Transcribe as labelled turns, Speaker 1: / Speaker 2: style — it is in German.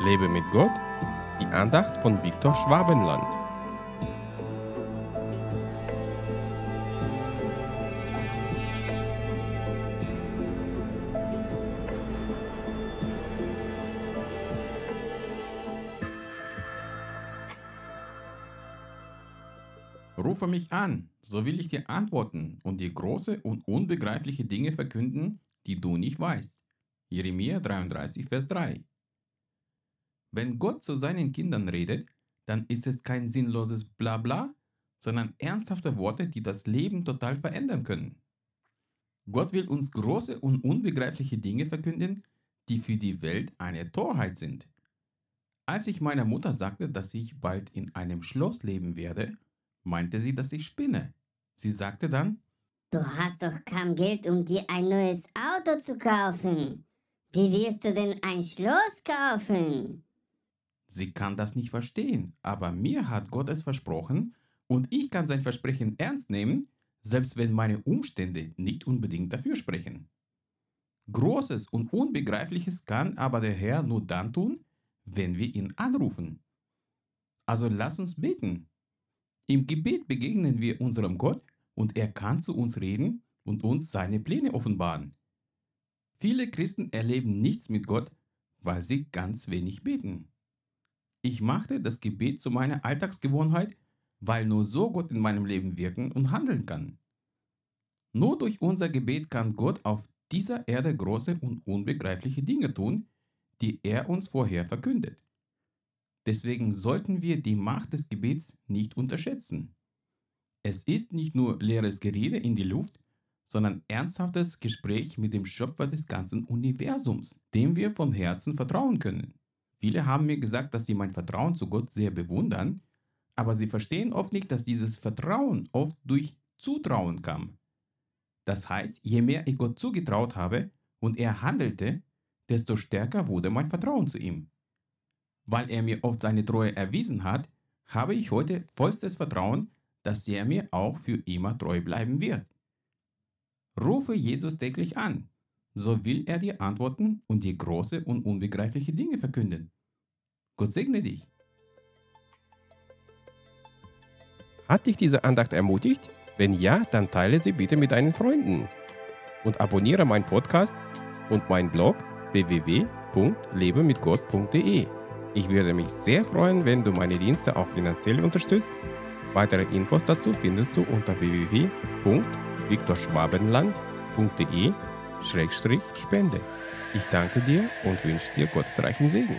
Speaker 1: Lebe mit Gott, die Andacht von Viktor Schwabenland.
Speaker 2: Rufe mich an, so will ich dir antworten und dir große und unbegreifliche Dinge verkünden, die du nicht weißt. Jeremia 33, Vers 3. Wenn Gott zu seinen Kindern redet, dann ist es kein sinnloses Blabla, sondern ernsthafte Worte, die das Leben total verändern können. Gott will uns große und unbegreifliche Dinge verkünden, die für die Welt eine Torheit sind. Als ich meiner Mutter sagte, dass ich bald in einem Schloss leben werde, meinte sie, dass ich spinne. Sie sagte dann,
Speaker 3: Du hast doch kaum Geld, um dir ein neues Auto zu kaufen. Wie wirst du denn ein Schloss kaufen?
Speaker 2: Sie kann das nicht verstehen, aber mir hat Gott es versprochen und ich kann sein Versprechen ernst nehmen, selbst wenn meine Umstände nicht unbedingt dafür sprechen. Großes und Unbegreifliches kann aber der Herr nur dann tun, wenn wir ihn anrufen. Also lass uns beten. Im Gebet begegnen wir unserem Gott und er kann zu uns reden und uns seine Pläne offenbaren. Viele Christen erleben nichts mit Gott, weil sie ganz wenig beten. Ich machte das Gebet zu meiner Alltagsgewohnheit, weil nur so Gott in meinem Leben wirken und handeln kann. Nur durch unser Gebet kann Gott auf dieser Erde große und unbegreifliche Dinge tun, die er uns vorher verkündet. Deswegen sollten wir die Macht des Gebets nicht unterschätzen. Es ist nicht nur leeres Gerede in die Luft, sondern ernsthaftes Gespräch mit dem Schöpfer des ganzen Universums, dem wir vom Herzen vertrauen können. Viele haben mir gesagt, dass sie mein Vertrauen zu Gott sehr bewundern, aber sie verstehen oft nicht, dass dieses Vertrauen oft durch Zutrauen kam. Das heißt, je mehr ich Gott zugetraut habe und er handelte, desto stärker wurde mein Vertrauen zu ihm. Weil er mir oft seine Treue erwiesen hat, habe ich heute vollstes Vertrauen, dass er mir auch für immer treu bleiben wird. Rufe Jesus täglich an, so will er dir antworten und dir große und unbegreifliche Dinge verkünden. Gott segne dich.
Speaker 1: Hat dich diese Andacht ermutigt? Wenn ja, dann teile sie bitte mit deinen Freunden. Und abonniere meinen Podcast und meinen Blog www.lebemitgott.de. Ich würde mich sehr freuen, wenn du meine Dienste auch finanziell unterstützt. Weitere Infos dazu findest du unter www.viktorschwabenland.de Spende. Ich danke dir und wünsche dir gottesreichen Segen.